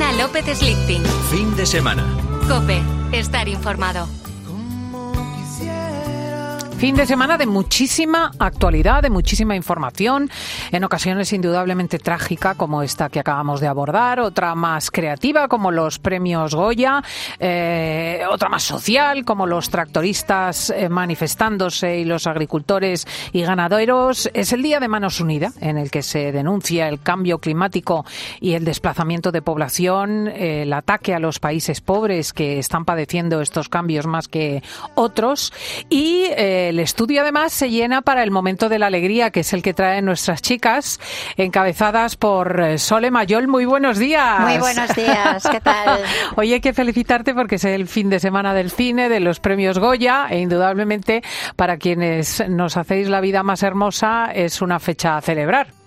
Cristina López Slichting. Fin de semana. Cope, estar informado. Fin de semana de muchísima actualidad, de muchísima información, en ocasiones indudablemente trágica como esta que acabamos de abordar, otra más creativa como los premios Goya, eh, otra más social como los tractoristas eh, manifestándose y los agricultores y ganaderos. Es el Día de Manos Unidas en el que se denuncia el cambio climático y el desplazamiento de población, el ataque a los países pobres que están padeciendo estos cambios más que otros y eh, el estudio además se llena para el momento de la alegría, que es el que traen nuestras chicas, encabezadas por eh, Sole Mayol. Muy buenos días. Muy buenos días, ¿qué tal? Oye, hay que felicitarte porque es el fin de semana del cine, de los premios Goya, e indudablemente para quienes nos hacéis la vida más hermosa es una fecha a celebrar.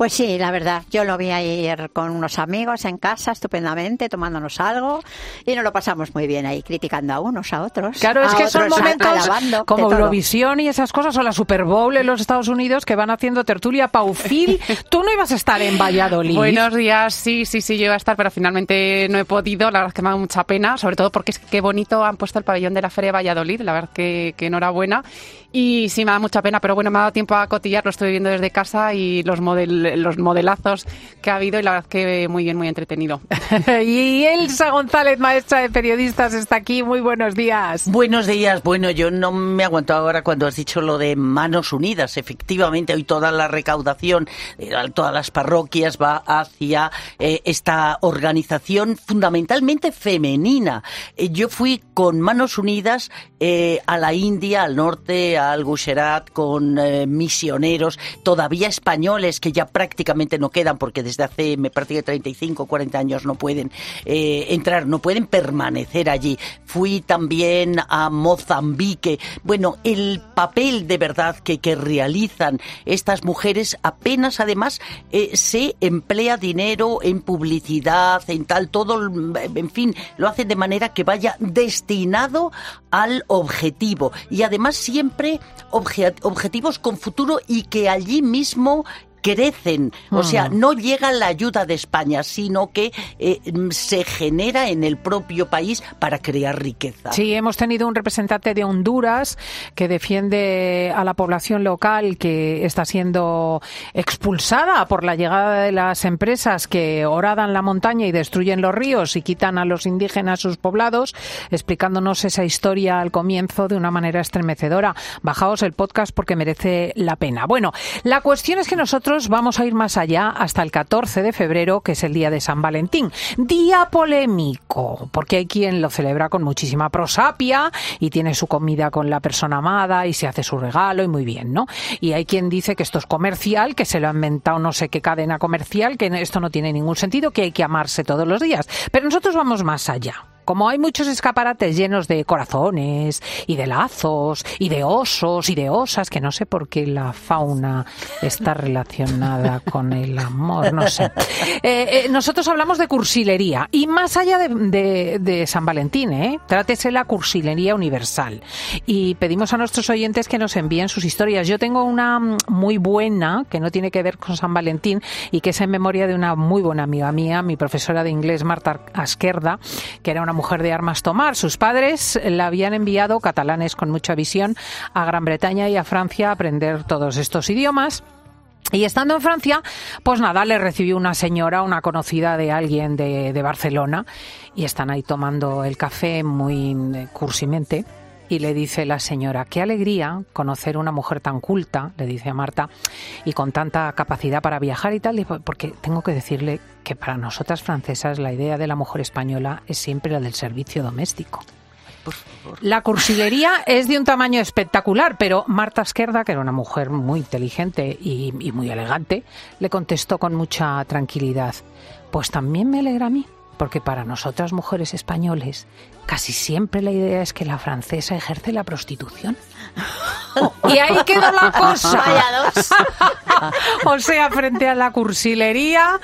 Pues sí, la verdad. Yo lo vi ayer con unos amigos en casa, estupendamente, tomándonos algo, y nos lo pasamos muy bien ahí, criticando a unos, a otros. Claro, es que son otros, momentos alabando, como. Eurovisión y esas cosas, o la Super Bowl en los Estados Unidos, que van haciendo tertulia paufil. Tú no ibas a estar en Valladolid. Buenos días, sí, sí, sí, yo iba a estar, pero finalmente no he podido. La verdad es que me ha dado mucha pena, sobre todo porque es que qué bonito han puesto el pabellón de la Feria de Valladolid, la verdad que, que enhorabuena. Y sí, me da mucha pena, pero bueno, me ha dado tiempo a cotillar, lo estoy viendo desde casa y los, model, los modelazos que ha habido y la verdad que muy bien, muy entretenido. y Elsa González, maestra de periodistas, está aquí. Muy buenos días. Buenos días. Bueno, yo no me aguanto ahora cuando has dicho lo de manos unidas. Efectivamente, hoy toda la recaudación, eh, todas las parroquias va hacia eh, esta organización fundamentalmente femenina. Eh, yo fui con manos unidas eh, a la India, al norte, al Gujarat, con eh, misioneros todavía españoles que ya prácticamente no quedan porque desde hace, me parece que 35 o 40 años no pueden eh, entrar, no pueden permanecer allí. Fui también a Mozambique. Bueno, el papel de verdad que, que realizan estas mujeres apenas además eh, se emplea dinero en publicidad, en tal, todo, en fin, lo hacen de manera que vaya destinado al objetivo y además siempre obje- objetivos con futuro y que allí mismo crecen, o sea, no llega la ayuda de España, sino que eh, se genera en el propio país para crear riqueza. Sí, hemos tenido un representante de Honduras que defiende a la población local que está siendo expulsada por la llegada de las empresas que horadan la montaña y destruyen los ríos y quitan a los indígenas sus poblados, explicándonos esa historia al comienzo de una manera estremecedora. Bajaos el podcast porque merece la pena. Bueno, la cuestión es que nosotros vamos a ir más allá hasta el 14 de febrero, que es el día de San Valentín. Día polémico, porque hay quien lo celebra con muchísima prosapia y tiene su comida con la persona amada y se hace su regalo y muy bien, ¿no? Y hay quien dice que esto es comercial, que se lo ha inventado no sé qué cadena comercial, que esto no tiene ningún sentido, que hay que amarse todos los días. Pero nosotros vamos más allá. Como hay muchos escaparates llenos de corazones y de lazos y de osos y de osas, que no sé por qué la fauna está relacionada con el amor, no sé. Eh, eh, nosotros hablamos de cursilería y más allá de, de- San Valentín, ¿eh? trátese la cursilería universal. Y pedimos a nuestros oyentes que nos envíen sus historias. Yo tengo una muy buena que no tiene que ver con San Valentín y que es en memoria de una muy buena amiga mía, mi profesora de inglés, Marta Asquerda, que era una mujer de armas tomar. Sus padres la habían enviado, catalanes con mucha visión, a Gran Bretaña y a Francia a aprender todos estos idiomas. Y estando en Francia, pues nada, le recibió una señora, una conocida de alguien de, de Barcelona, y están ahí tomando el café muy eh, cursimente. Y le dice la señora, qué alegría conocer una mujer tan culta, le dice a Marta, y con tanta capacidad para viajar y tal, porque tengo que decirle que para nosotras francesas la idea de la mujer española es siempre la del servicio doméstico. La cursilería es de un tamaño espectacular, pero Marta Esquerda, que era una mujer muy inteligente y, y muy elegante, le contestó con mucha tranquilidad, pues también me alegra a mí, porque para nosotras mujeres españoles casi siempre la idea es que la francesa ejerce la prostitución. Y ahí quedó la cosa. O sea, frente a la cursilería,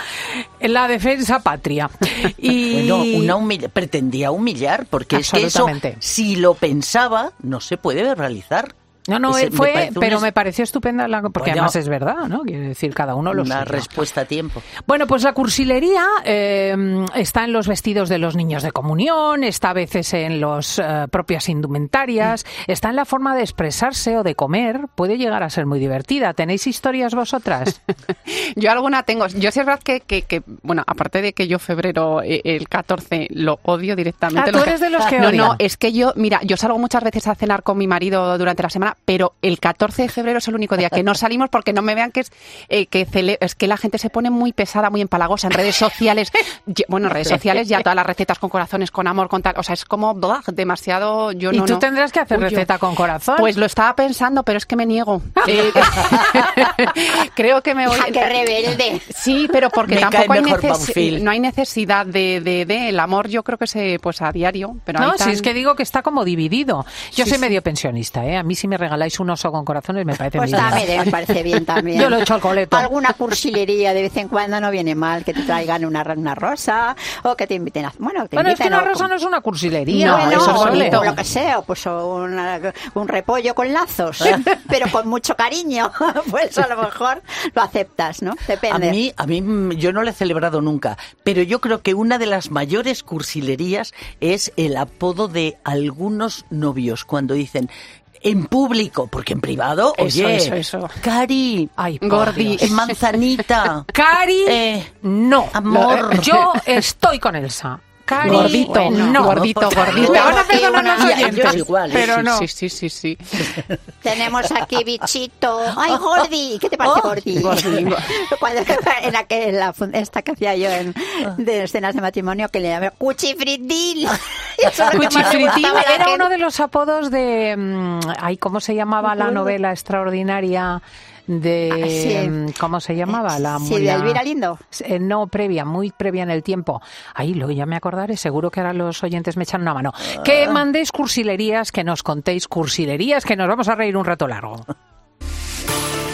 la defensa patria. Y Bueno, una humilla- pretendía humillar, porque es que eso, si lo pensaba, no se puede realizar. No, no, Ese- me fue, pero me pareció estupenda, la, porque Bueno. además es verdad, ¿no? Quiere decir, cada uno lo Una suyo. respuesta a tiempo. Bueno, pues la cursilería eh, está en los vestidos de los niños de comunión, está a veces en las propias indumentarias, está en la forma de expresarse o de comer. Puede llegar a ser muy divertida. ¿Tenéis historias vosotras? Yo alguna tengo. Yo sí es verdad que, que, que, bueno, aparte de que yo febrero, eh, el 14, lo odio directamente. Ah, tú Lo eres de los que No, odian. no, es que yo, mira, yo salgo muchas veces a cenar con mi marido durante la semana, pero el 14 de febrero es el único día que no salimos porque no me vean que es eh, que cele- es que la gente se pone muy pesada, muy empalagosa en redes sociales. Ye- Bueno, en redes sociales ya todas las recetas con corazones, con amor, con tal. O sea, es como blah, demasiado. Yo y no, tú no. tendrás que hacer Uy, yo- receta con corazón. Pues lo estaba pensando, pero es que me niego. Eh, creo que me voy. Hija, qué rebelde. Sí, pero porque Me tampoco hay, Banfield. no hay necesidad de, de, de- el amor. Yo creo que se pues a diario, pero no, si tan- es que digo que está como dividido. Yo Sí, soy sí. medio pensionista, ¿eh? A mí si me regaláis un oso con corazones me parece Pues bien. también me parece bien también. Yo lo he hecho al coleto. Alguna cursilería de vez en cuando no viene mal, que te traigan una, una rosa o que te inviten a... Bueno, que te Bueno, es que inviten una o- rosa no es una cursilería. No, Bueno, eso es o bonito. lo que sea, o pues una- un repollo con lazos, pero con mucho cariño, pues a lo mejor lo aceptas, ¿no? A Depende. mí, a mí yo no lo he celebrado nunca, pero yo creo que una de las mayores cursilerías es el apodo de algunos novios cuando dicen en público, porque en privado, Eso, oye, eso, eso. Cari, Ay, Gordi. Manzanita, Cari, Eh, no. amor. Yo estoy con Elsa. Cari, Gordito, bueno, no. gordito, gordito. Me van a perdonar Una- los oyentes, igual, pero sí, no. sí, sí, sí, sí. Tenemos aquí bichito. ¡Ay, Gordi! ¿Qué te parece, Oh, Gordi? Gordi. Cuando, en la, en esta que hacía yo en, de escenas de matrimonio, que le llamé cuchifritil. La era uno de los apodos de... mm, Ay, ¿cómo se llamaba la novela extraordinaria de... Ah, sí. mm, ¿Cómo se llamaba? La, Sí, de Elvira Lindo. Eh, no, previa, muy previa en el tiempo. Ahí lo ya me acordaré, seguro que ahora los oyentes me echan una mano. Ah. Que mandéis cursilerías, que nos contéis cursilerías, que nos vamos a reír un rato largo.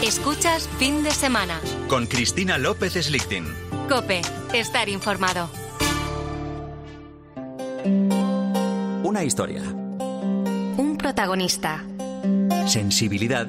Escuchas fin de semana. Con Cristina López Slichting. Cope, estar informado. Una historia. Un protagonista Sensibilidad.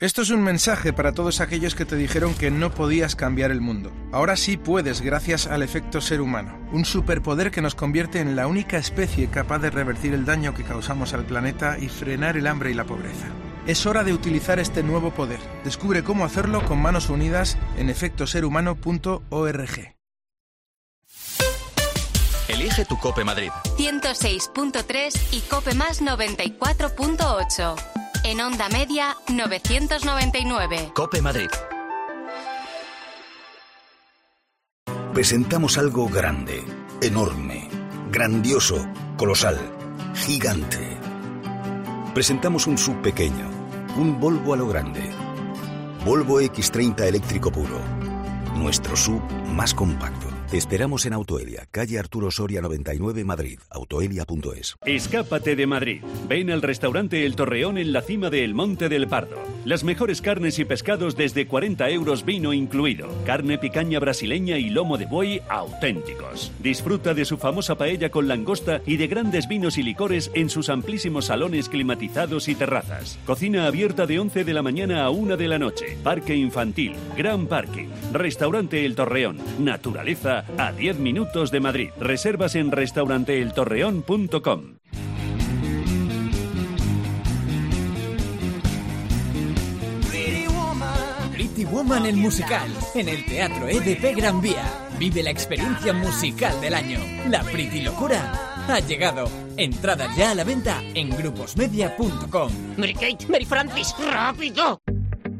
Esto es un mensaje para todos aquellos que te dijeron que no podías cambiar el mundo. Ahora sí puedes gracias al efecto ser humano, un superpoder que nos convierte en la única especie capaz de revertir el daño que causamos al planeta y frenar el hambre y la pobreza. Es hora de utilizar este nuevo poder. Descubre cómo hacerlo con manos unidas en efectoserhumano.org. Elige tu Cope Madrid. 106.3 y Cope Más 94.8. En onda media 999. Cope Madrid. Presentamos algo grande, enorme, grandioso, colosal, gigante. Presentamos un sub pequeño, un Volvo a lo grande. Volvo X30 eléctrico puro. Nuestro sub más compacto. Te esperamos en Autoelia, calle Arturo Soria 99, Madrid. Autoelia.es. Escápate de Madrid. Ven al restaurante El Torreón en la cima de El Monte del Pardo. Las mejores carnes y pescados desde 40 euros vino incluido. Carne picaña brasileña y lomo de buey auténticos. Disfruta de su famosa paella con langosta y de grandes vinos y licores en sus amplísimos salones climatizados y terrazas. Cocina abierta de 11 de la mañana a 1 de la noche. Parque infantil, gran parking. Restaurante El Torreón. Naturaleza a 10 minutos de Madrid. Reservas en restauranteeltorreón.com. Pretty Woman el musical, en el Teatro EDP Gran Vía. Vive la experiencia musical del año. La Pretty Locura. ha llegado. Entradas ya a la venta en gruposmedia.com. Mary Kate, Mary Francis, rápido.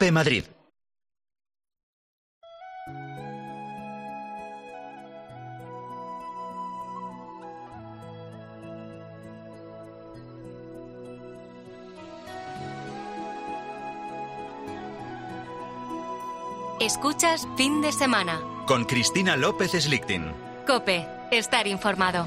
Cope Madrid. Escuchas fin de semana. Con Cristina López Slichting. Cope, estar informado.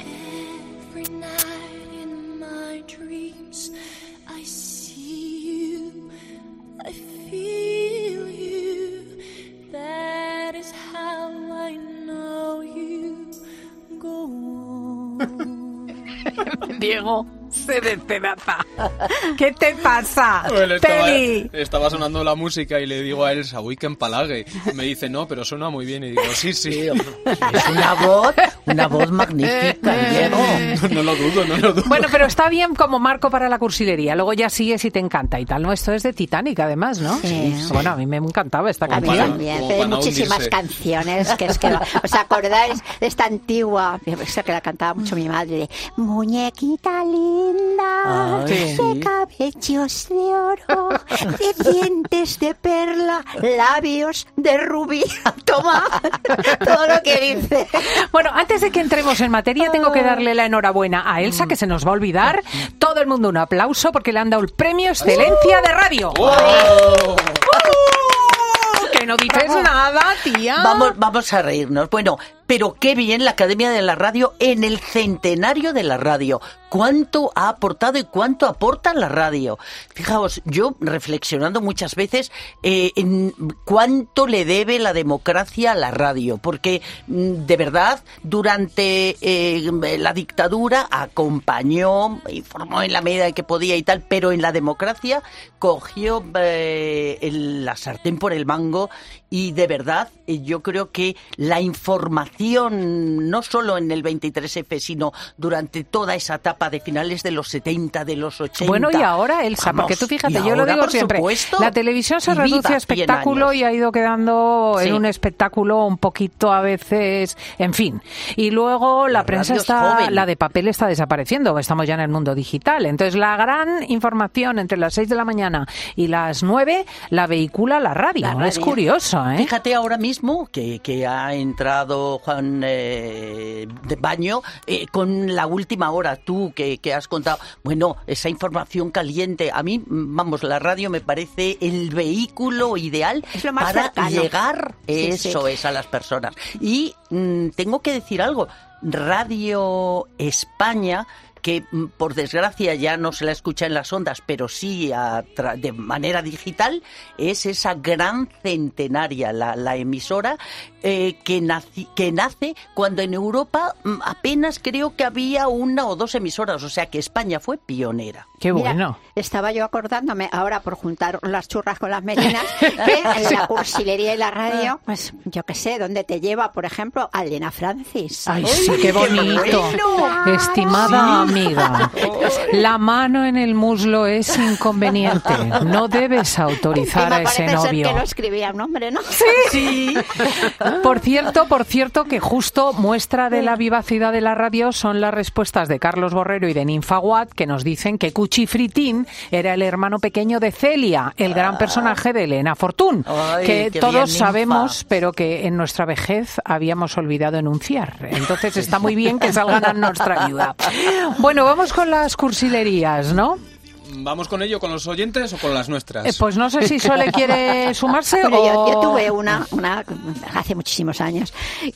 On. Diego se despedaza. ¿Qué te pasa? Bueno, estaba, Peli. estaba sonando la música y le digo a Elsa, uy, que empalague. Y me dice, no, pero suena muy bien. Y digo, sí, sí. Es una voz, una voz magnífica, Diego. No, no lo dudo, no lo dudo. Bueno, pero está bien como marco para la cursilería. Luego ya sigues y te encanta y tal. No, esto es de Titanic, además, ¿no? Sí. Bueno, a mí me encantaba esta A mí canción. también, hay muchísimas canciones que es que ¿os acordáis de esta antigua? Esa que la cantaba mucho mi madre de Muñequita linda, Ay, de sí. cabellos de oro, de dientes de perla, labios de rubí. Toma todo lo que dice. Bueno, antes de que entremos en materia, tengo que darle la enhorabuena a Elsa, que se nos va a olvidar. Todo el mundo un aplauso porque le han dado el premio Excelencia de Radio. Que no dices nada, tía. Vamos, vamos a reírnos. Bueno, pero qué bien la Academia de la Radio en el centenario de la radio. ¿Cuánto ha aportado y cuánto aporta la radio? Fijaos, yo reflexionando muchas veces eh, en cuánto le debe la democracia a la radio, porque mm, de verdad durante eh, la dictadura acompañó, informó en la medida en que podía y tal, pero en la democracia cogió eh, la sartén por el mango y de verdad yo creo que la información, no solo en el 23F, sino durante toda esa etapa de finales de los 70, de los 80. Bueno, y ahora, Elsa, Vamos, porque tú fíjate, yo lo digo siempre, supuesto, la televisión se reduce a 100 espectáculo y ha ido quedando Sí. en un espectáculo un poquito a veces, en fin. Y luego la, La prensa está, joven. la de papel está desapareciendo, estamos ya en el mundo digital. Entonces, la gran información entre las 6 de la mañana y las 9 la vehicula la radio. La Es curioso, ¿eh? Fíjate ahora mismo que, que ha entrado Juan eh, de Baño eh, con la última hora, tú que, que has contado. Bueno, esa información caliente. A mí, vamos, la radio me parece el vehículo ideal Es lo más para cercano. llegar, Sí, eso sí. es, a las personas. Y mm, tengo que decir algo. Radio España que mm, por desgracia ya no se la escucha en las ondas, pero sí a tra- de manera digital, es esa gran centenaria, la, la emisora eh, que, naci- que nace cuando en Europa mm, apenas creo que había una o dos emisoras, o sea que España fue pionera. Qué Mira, estaba yo acordándome ahora por juntar las churras con las merinas que en la cursilería y la radio, pues yo qué sé, dónde te lleva, por ejemplo, a Elena Francis. Ay, sí, qué bonito. Estimada amiga, la mano en el muslo es inconveniente. No debes autorizar a ese parece ser novio. que lo escribía un hombre, ¿no? Sí. Por cierto, por cierto, que justo muestra de la vivacidad de la radio son las respuestas de Carlos Borrero y de Ninfa Watt, que nos dicen que Cuchifritín era el hermano pequeño de Celia, el gran personaje de Elena Fortún, Ay, que todos Ninfa. sabemos, pero que en nuestra vejez habíamos olvidado enunciar. Entonces está muy bien que salgan a nuestra ayuda. Bueno, vamos con las cursilerías, ¿no? ¿Vamos con ello, con los oyentes o con las nuestras? Eh, pues no sé si Sole quiere sumarse Bueno, o... yo, yo tuve una, una hace muchísimos años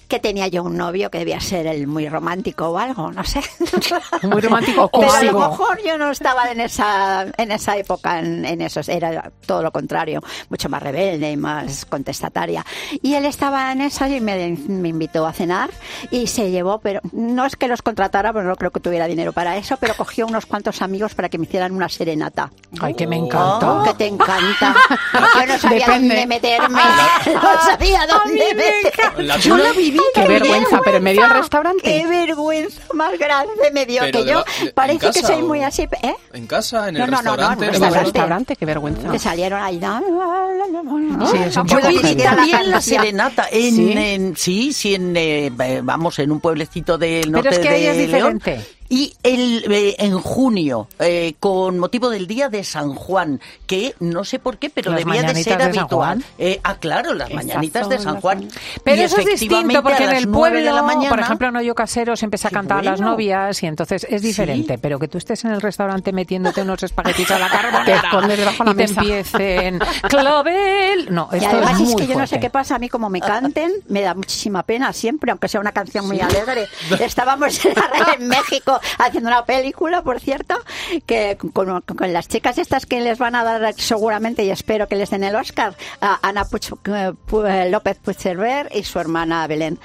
que tenía yo un novio que debía ser el muy romántico o algo, no sé. Muy romántico o Pero a cursivo. lo mejor yo no estaba en esa en esa época en, en esos, era todo lo contrario, mucho más rebelde y más contestataria. Y él estaba en esa y me, me invitó a cenar y se llevó, pero no es que los contratara, pero no creo que tuviera dinero para eso, pero cogió unos cuantos amigos para que me hicieran una serenata. Ay, que me encanta. Que te encanta. Yo no sabía Depende. dónde meterme. No sabía dónde meterme. Yo lo viví. Qué vergüenza, pero en medio del restaurante. Qué vergüenza más grande me dio. Pero que yo parece que soy o- muy así. ¿eh? ¿En casa? ¿En No, el no, no, no, restaurante? en ¿En un el restaurante. qué vergüenza. Que salieron ahí. No, Sí, no yo puedo vi ni siquiera la también la serenata en, ¿Sí? en- sí, sí, en, eh, vamos, en un pueblecito del norte Pero es que ahí de es León. Y el, eh, en junio, eh, con motivo del día de San Juan, que no sé por qué, pero Las debía de ser de habitual. Eh, ah, claro, las mañanitas de San Juan. Pero Y eso es distinto porque en el pueblo, de la mañana, por ejemplo, en Hoyo Casero se empieza a cantar a las novias y entonces es diferente. Pero que tú estés en el restaurante metiéndote unos espaguetis a la Te carbonara escondes debajo de la y te empiecen clavel. No, Y esto además es es, muy que yo no sé qué pasa, a mí como me canten, me da muchísima pena siempre, aunque sea una canción muy alegre. Estábamos en, en México haciendo una película, por cierto, que con, con las chicas estas que les van a dar seguramente y espero que les den el Oscar, a Ana Puch- eh, eh, López Puigcerver y su hermana Belén,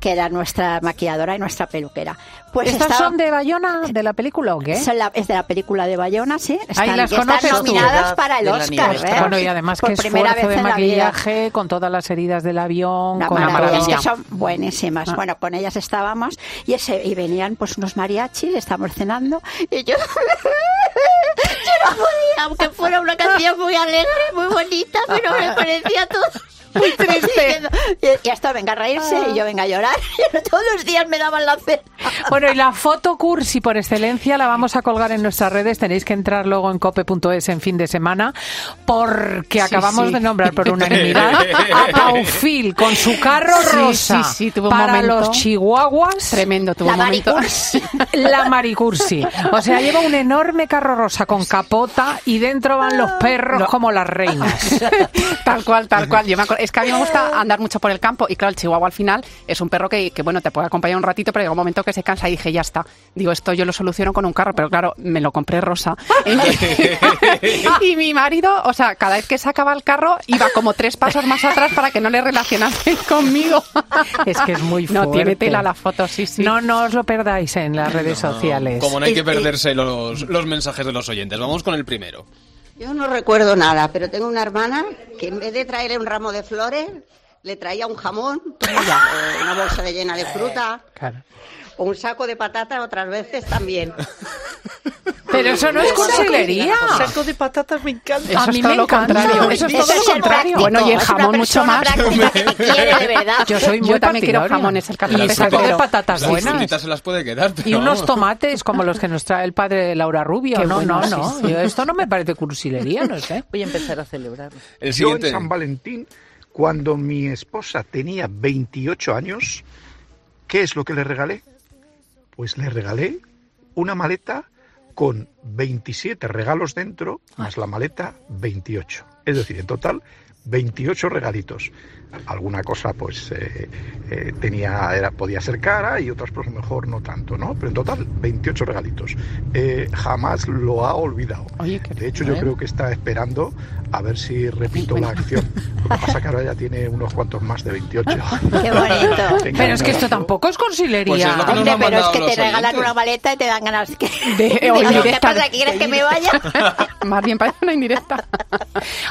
que era nuestra maquilladora y nuestra peluquera. Pues ¿Estas estaba- son de Bayona, de la película o qué? son la- es de la película de Bayona, sí. Están, Ahí las están conoces tú. nominadas para el Oscar. ¿eh? Bueno, y además Por que primera esfuerzo vez de maquillaje con todas las heridas del avión, Una con la maravilla, maravilla. es que son buenísimas. Bueno, con ellas estábamos y ese y venían pues unos mariachis, estamos cenando y yo yo no podía, aunque fuera una canción muy alegre, muy bonita, pero me parecía todo muy triste. Y, hasta venga a reírse y yo venga a llorar. Todos los días me daban la cena. Bueno, y la foto cursi por excelencia la vamos a colgar en nuestras redes. Tenéis que entrar luego en cope.es en fin de semana porque acabamos sí. de nombrar por unanimidad a Paufil con su carro rosa sí, tuvo para momento los chihuahuas. Tremendo, tuvo La un momento. Maricursi. La Maricursi. O sea, lleva un enorme carro rosa con capota y dentro van los perros como las reinas. Tal cual, tal cual. Yo me acuerdo- es que a mí me gusta andar mucho por el campo y claro, el chihuahua al final es un perro que, que, bueno, te puede acompañar un ratito, pero llega un momento que se cansa y dije, ya está. Digo, esto yo lo soluciono con un carro, pero claro, me lo compré rosa. y mi marido, o sea, cada vez que sacaba el carro iba como tres pasos más atrás para que no le relacionasen conmigo. Es que es muy No, tiene fuerte. tela la foto, sí, sí. No, no os lo perdáis en las redes No, sociales. Como no hay que perderse los, los mensajes de los oyentes. Vamos con el primero. Yo no recuerdo nada, pero tengo una hermana que en vez de traerle un ramo de flores, le traía un jamón, una bolsa de llena de fruta, Claro. o un saco de patatas otras veces también. Pero eso no es cursilería. Saco de patatas me encanta. Eso a mí me lo encanta. contrario. Eso es todo es lo contrario. práctico, Bueno, y el jamón mucho más. práctica que te quiere de verdad. Yo soy muy Yo también quiero jamones, el Y saco de patatas Las buenas. frutitas se las puede quedar. Y unos tomates como los que nos trae el padre de Laura Rubio. Qué no, bueno, no, no. esto no me parece cursilería, no sé. Voy a empezar a celebrarlo. El Yo en siguiente. San Valentín, cuando mi esposa tenía 28 años, ¿qué es lo que le regalé? Pues le regalé una maleta con 27 regalos dentro, más la maleta 28. Es decir, en total 28 regalitos. Alguna cosa pues eh, eh, tenía, era, podía ser cara y otras pues a lo mejor no tanto, ¿no? Pero en total 28 regalitos. Eh, jamás lo ha olvidado. Oye, qué De hecho, yo bien. creo que está esperando a ver si repito la acción. Lo que pasa que ahora ya tiene unos cuantos más de 28. Qué bonito. Pero es que esto tampoco es cursilería. Pues es Hombre, pero es que te regalan oyentes. una maleta y te dan ganas que... De- o Digo, ¿Qué pasa? ¿Quieres que me vaya? Más bien parece una indirecta.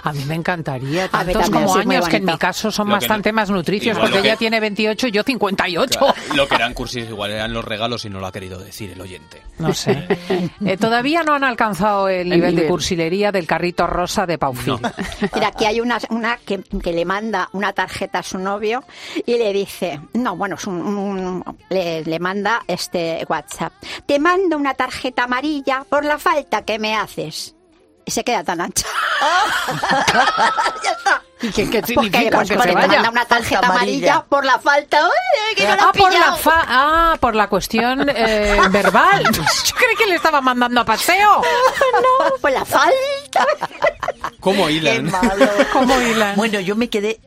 A mí me encantaría, A mí tantos como años, que en mi caso son Bastante no- más nutricios, porque que- ella tiene 28 y yo 58. Claro, lo que eran cursis igual eran los regalos y no lo ha querido decir el oyente. No sé. Eh, todavía no han alcanzado el nivel de cursilería del carrito rosa de Paufil. Mira, aquí hay una, una que, que le manda una tarjeta a su novio y le dice, no, bueno, es un- un- le, le manda este WhatsApp, te mando una tarjeta amarilla por la falta que me haces. Y se queda tan ancha. ya está. ¿Qué, qué Porque, significa pues, que porque se te vaya? manda una tarjeta amarilla amarilla. por la falta. ¡Ay, que no Ah por, la fa- ah, por la cuestión eh, verbal. Yo creí que le estaba mandando a paseo. No, por la falta. ¿Cómo Qué hilan? malo. ¿Cómo hilan? Bueno, yo me quedé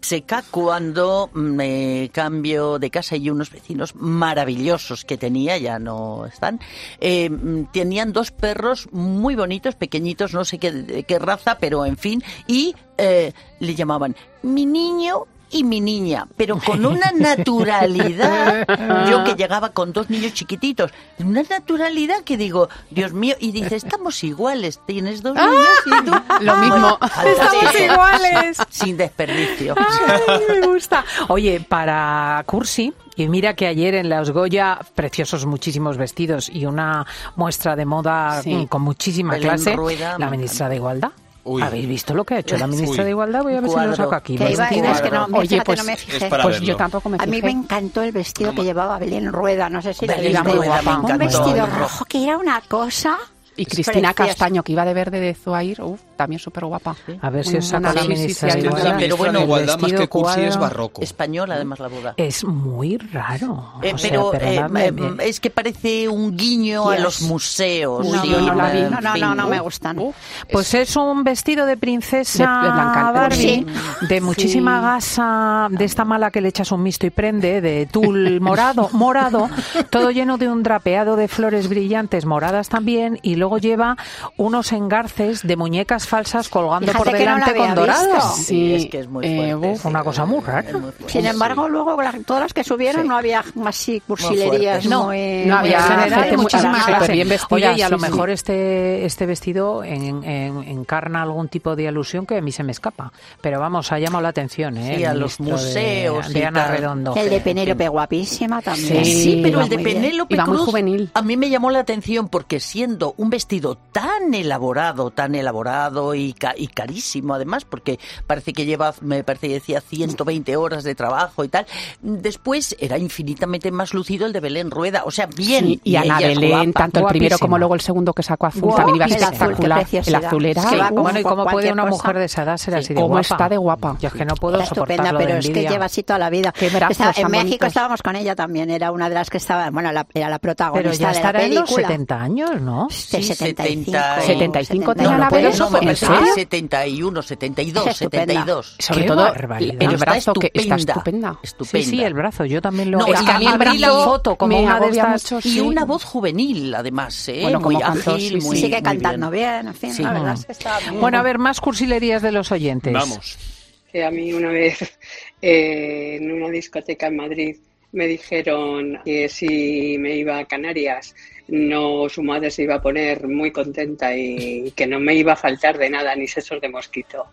seca cuando me cambio de casa y unos vecinos maravillosos que tenía, ya no están, eh, mm, tenían dos perros muy bonitos, pequeñitos, no sé qué, de qué raza, pero en fin, y eh, le llamaban mi niño y mi niña, pero con una naturalidad, yo que llegaba con dos niños chiquititos, una naturalidad que digo, Dios mío, y dice, estamos iguales, tienes dos niños y tú... Lo mismo. Estamos iguales. Sin desperdicio. Ay, me gusta. Oye, para Cursi, y mira que ayer en Los Goya, preciosos muchísimos vestidos y una muestra de moda Sí. con muchísima Belén clase, Rueda, la ministra de Igualdad. Uy. ¿Habéis visto lo que ha hecho la ministra Uy. de Igualdad? Voy a ver si lo saco aquí. Que iba, Vestido. es que no, Oye, pues no me fijé. Pues yo tampoco me A mí fijé. me encantó el vestido que llevaba Belén Rueda, no sé si lo Belén viste. muy guapa. Un vestido rojo que era una cosa. Y Cristina. Castaño, que iba de verde de Zuair, uf, también súper guapa. A ver si os saco mona. la Sí, sí, sí, sí, Igualdad. Pero bueno, Igualdad, más que cursi, es barroco. Española, además, la boda. Es muy raro. Eh, O sea, pero eh, eh, es que parece un guiño a los museos. No la vi. en No, no, fin. no, no me Uh, gustan. Pues es un vestido de princesa De- de Blanca- de Barbie, Blanca. de muchísima gasa, de esta mala que le echas un misto y prende, de tul morado, morado, todo lleno de un drapeado de flores brillantes moradas también, y luego lleva unos engarces de muñecas falsas colgando Fíjate por no delante con visto. Sí, es que es muy eh, fuerte. uf, sí. una cosa muy rara. Muy. Sin embargo, luego la- todas las que subieron Sí. no había más sí, cursilerías. No, muy, no había gente muchísimas bien vestida, Oye, y a lo mejor este este vestido en- en- encarna algún tipo de alusión que a mí se me escapa. Pero vamos, ha llamado la atención, ¿eh? Sí, El a los de- museos de, Ana. Redondo. El de Penélope, guapísima también. Sí, Sí, pero el de. Penélope Iba muy Cruz juvenil. a mí me llamó la atención porque siendo un vestido tan elaborado, tan elaborado y, ca- y carísimo además, porque parece que lleva, me parece que decía 120 horas de trabajo y tal, después era infinitamente más lucido el de Belén Rueda, o sea, bien. Sí, y Ana ella es Belén, guapa. tanto el primero como luego el segundo que sacó azul, también iba azul, qué espectacular. el preciosidad. azul era... Es que va como Bueno, ¿y cómo puede una cosa. mujer de esa edad ser Sí, así de cómo guapa? está de guapa. Yo es que no puedo soportarlo estupenda, de pero es que lleva así toda la vida. Qué Estaba- en México bonitos. estábamos con ella también, era una de las que estaba, bueno, la- era la Pero protagonista ya de la estará en los película. 70 años, ¿no? De Sí, 75. 75 No, tenía no, la puede- Belén, no, me ¿en parece serio? que 71, 72, Es estupenda. 72. Sobre Qué todo barbaridad. el está brazo que está estupenda. estupenda. Sí, sí, el brazo, yo también lo... No, es que a mí mí la foto como una de agobia estas... mucho, Y sí. una voz juvenil, además, ¿eh? Bueno, muy ágil, sí, muy Sigue muy cantando bien, en fin, Sí. la verdad es que está muy Bueno, a ver, más cursilerías de los oyentes. Vamos. que a mí una vez eh, en una discoteca en Madrid me dijeron que si me iba a Canarias, no su madre se iba a poner muy contenta y que no me iba a faltar de nada ni sesos de mosquito.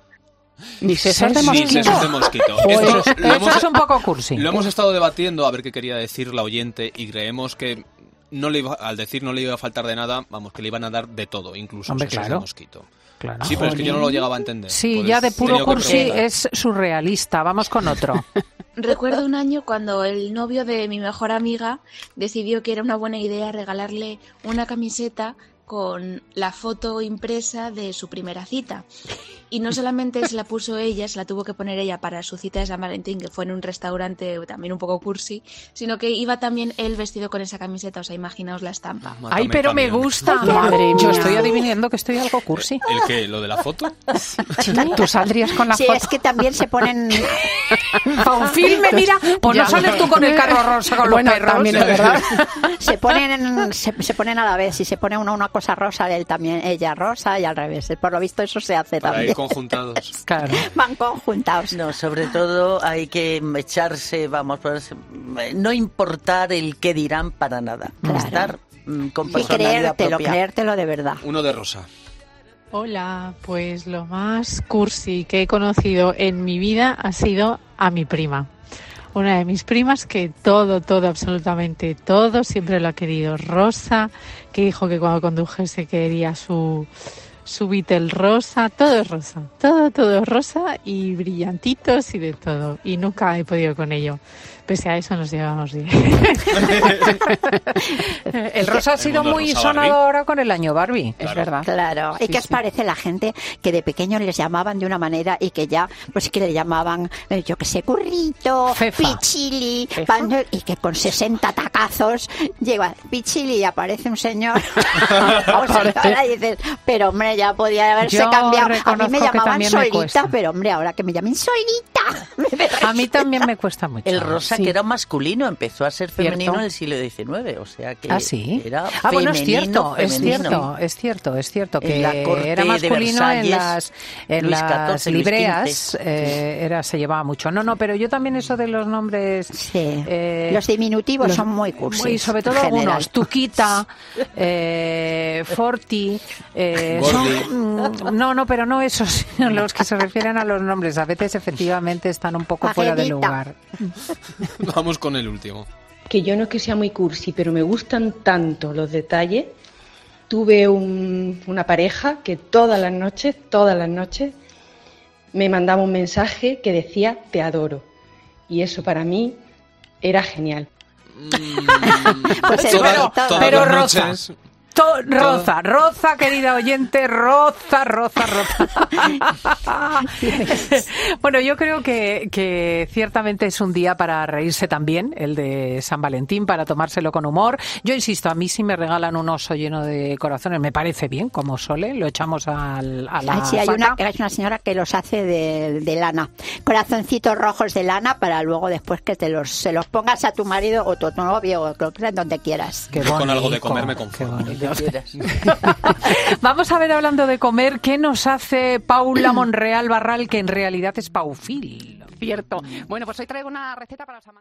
Ni sesos de Sí, mosquito. sesos de mosquito. Esto eso lo hemos- es un poco cursi. Lo hemos estado debatiendo a ver qué quería decir la oyente y creemos que no le iba, al decir no le iba a faltar de nada, vamos, que le iban a dar de todo, incluso Hombre, sesos claro. de mosquito. Claro. Sí, pero es que yo no lo llegaba a entender. Sí, Pues ya de puro cursi es surrealista. Vamos con otro. Recuerdo un año cuando el novio de mi mejor amiga decidió que era una buena idea regalarle una camiseta con la foto impresa de su primera cita. Y no solamente se la puso ella, se la tuvo que poner ella para su cita de San Valentín, que fue en un restaurante también un poco cursi, sino que iba también él vestido con esa camiseta, o sea, imaginaos la estampa. Ay, pero me gusta. Madre Yo mía. estoy adivinando que estoy algo cursi. ¿El qué? ¿Lo de la foto? Tú saldrías con la Sí, foto. es que también se ponen... Para un filme, mira, pues no Ya. sales tú con el carro rosa con Bueno, los perros. también es verdad. se ponen se, se ponen a la vez si se pone uno una cosa rosa él también ella rosa y al revés por lo visto eso se hace Para también conjuntados. Claro. van conjuntados No, sobre todo hay que echarse, vamos, pues, no importar el qué dirán para nada. Claro. Estar mm, con y personalidad creértelo propia. creértelo de verdad Uno de rosa. Hola, pues lo más cursi que he conocido en mi vida ha sido a mi prima. Una de mis primas que todo, todo, absolutamente todo, siempre lo ha querido rosa, que dijo que cuando condujese quería su, subitel rosa, todo es rosa, todo, todo es rosa y brillantitos y de todo. Y nunca he podido con ello. Pese a eso nos llevamos bien. El rosa ha sido muy sonado ahora con el año Barbie, es verdad. Claro. ¿Y Sí, qué os sí. parece la gente que de pequeño les llamaban de una manera y que ya, pues que le llamaban, eh, yo que sé, currito, pichili, pan- y que con 60 tacazos llega pichili y aparece un señor o señora y dices, pero hombre, ya podía haberse Yo cambiado. A mí me llamaban solita, pero hombre, ahora que me llamen solita. A mí también me cuesta mucho. El rosa Sí. que era masculino empezó a ser femenino Cierto. en el siglo XIX, o sea que Ah, sí. era Ah, bueno, es femenino, cierto, es femenino. cierto, es cierto, es cierto En que la corte era de masculino en las, en Luis las XIV, libreas, XV. eh, era, se llevaba mucho. No, no, pero yo también eso de los nombres... eh, Los diminutivos los- son muy cursis. Y sobre todo algunos, Tuquita, eh, Forti, eh, son- mm, no, no, pero no esos, sino los que se refieren a los nombres. A veces efectivamente están un poco fuera de lugar. Vamos con el último. que yo no es que sea muy cursi, pero me gustan tanto los detalles. Tuve un- una pareja que todas las noches, todas las noches, me mandaba un mensaje que decía te adoro. Y eso para mí era genial. Pues Sí, pero, todas pero las Rosa. noches. To- roza, roza, querida oyente, roza, roza, roza. bueno, yo creo que, que ciertamente es un día para reírse también, el de San Valentín, para tomárselo con humor. Yo insisto, a mí si me regalan un oso lleno de corazones, me parece bien, como sole, lo echamos al, a la Ay, sí, hay una, hay una señora que los hace de, de lana. Corazoncitos rojos de lana para luego después que te los, se los pongas a tu marido o tu novio o lo que sea, donde quieras. Qué Con algo de bonito, comer me Vamos a ver, hablando de comer, ¿qué nos hace Paula Monreal Barral, que en realidad es Paufil? Cierto. Bueno, pues hoy traigo una receta para los amantes.